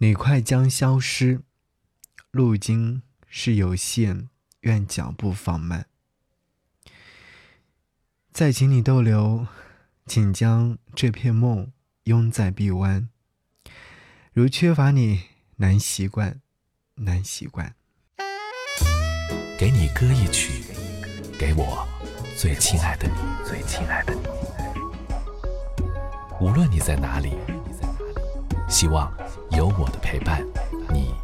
你快将消失，路径是有限，愿脚步放慢。再请你逗留，请将这片梦拥在臂弯。如缺乏你，难习惯，难习惯。给你歌一曲，给我最亲爱的你，最亲爱的你。无论你在哪里，希望有我的陪伴，你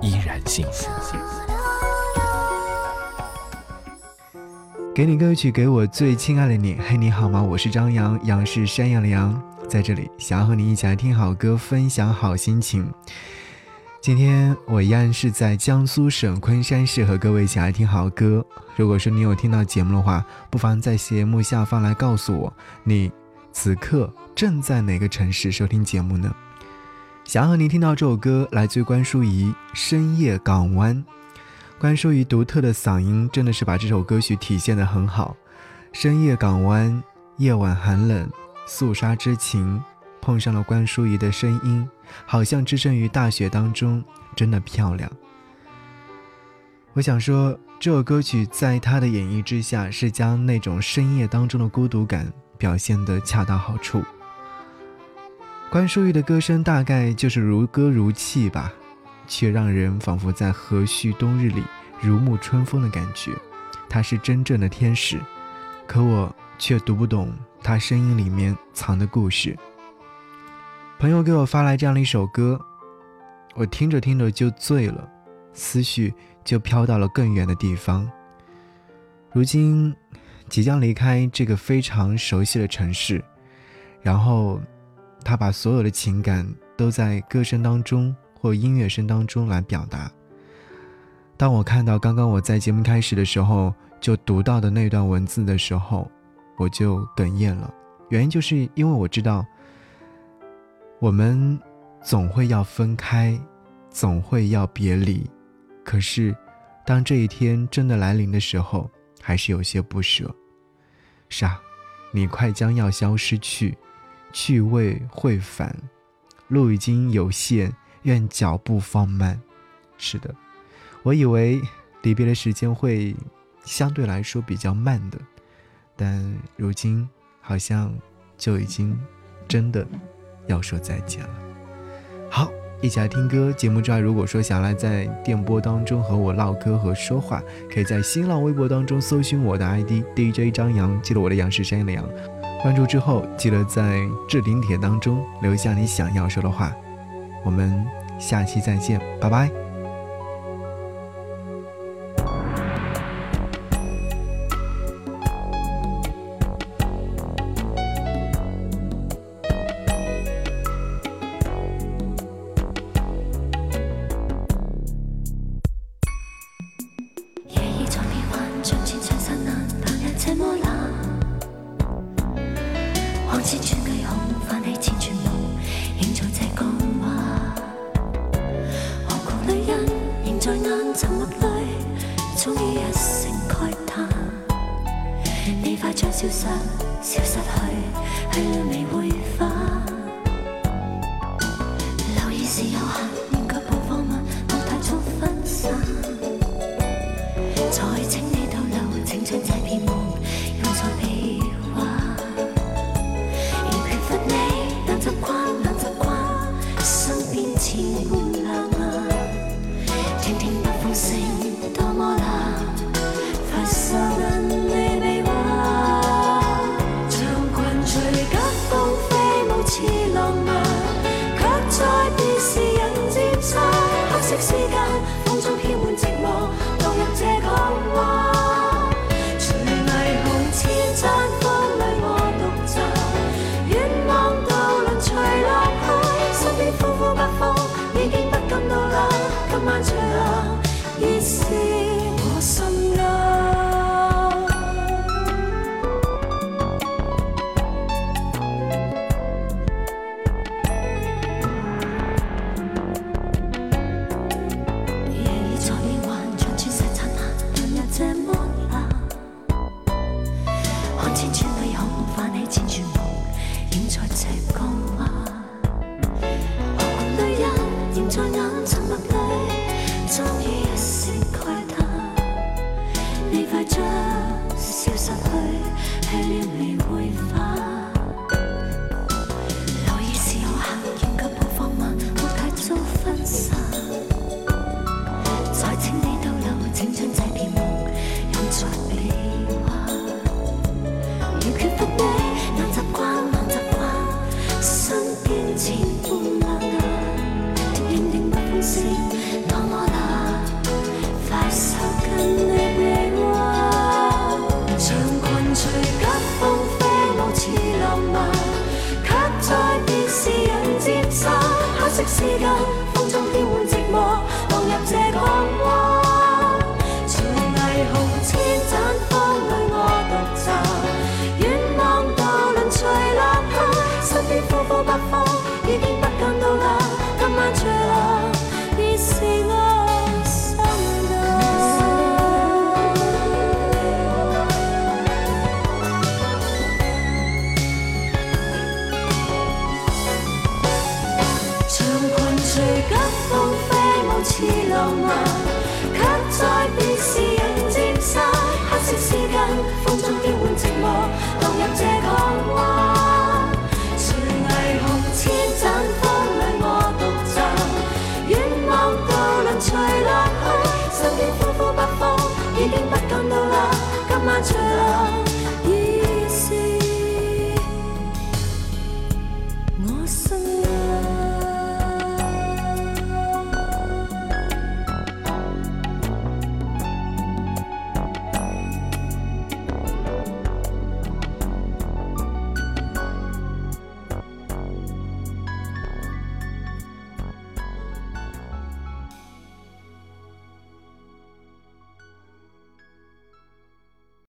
依然幸福。给你歌曲，给我最亲爱的你。嘿，你好吗？我是张扬，杨是山羊的羊，在这里想要和你一起来听好歌，分享好心情。今天我依然是在江苏省昆山市和各位一起来听好歌。如果说你有听到节目的话，不妨在节目下方来告诉我，你此刻正在哪个城市收听节目呢？想要和您听到这首歌，来自于关淑怡《深夜港湾》。关淑怡独特的嗓音真的是把这首歌曲体现的很好。深夜港湾，夜晚寒冷，肃杀之情，碰上了关淑怡的声音。好像置身于大雪当中，真的漂亮。我想说，这首歌曲在他的演绎之下，是将那种深夜当中的孤独感表现得恰到好处。关淑玉的歌声大概就是如歌如泣吧，却让人仿佛在和煦冬日里如沐春风的感觉。她是真正的天使，可我却读不懂她声音里面藏的故事。朋友给我发来这样的一首歌，我听着听着就醉了，思绪就飘到了更远的地方。如今即将离开这个非常熟悉的城市，然后他把所有的情感都在歌声当中或音乐声当中来表达。当我看到刚刚我在节目开始的时候就读到的那段文字的时候，我就哽咽了。原因就是因为我知道。我们总会要分开，总会要别离，可是，当这一天真的来临的时候，还是有些不舍。是啊，你快将要消失去，去未会返，路已经有限，愿脚步放慢。是的，我以为离别的时间会相对来说比较慢的，但如今好像就已经真的。要说再见了，好，一起来听歌。节目之外，如果说想来在电波当中和我唠嗑和说话，可以在新浪微博当中搜寻我的 ID DJ 张扬，记得我的杨是山羊的杨。关注之后，记得在置顶帖当中留下你想要说的话。我们下期再见，拜拜。终于一声慨叹，你快将消失，消失去，去了未会返。留意是有限，却步放慢，莫太早分散。再请你逗留，请将这片梦拥在臂弯。如缺乏你，难习惯，难习惯，身边千般冷眼。听听北风声，时间，telling me 似浪漫却在别时人渐散黑色丝巾风中飘满寂寞荡入这港湾随霓虹千盏风里我独站远望渡轮随浪去身边呼呼北风已经不感到冷今晚最冷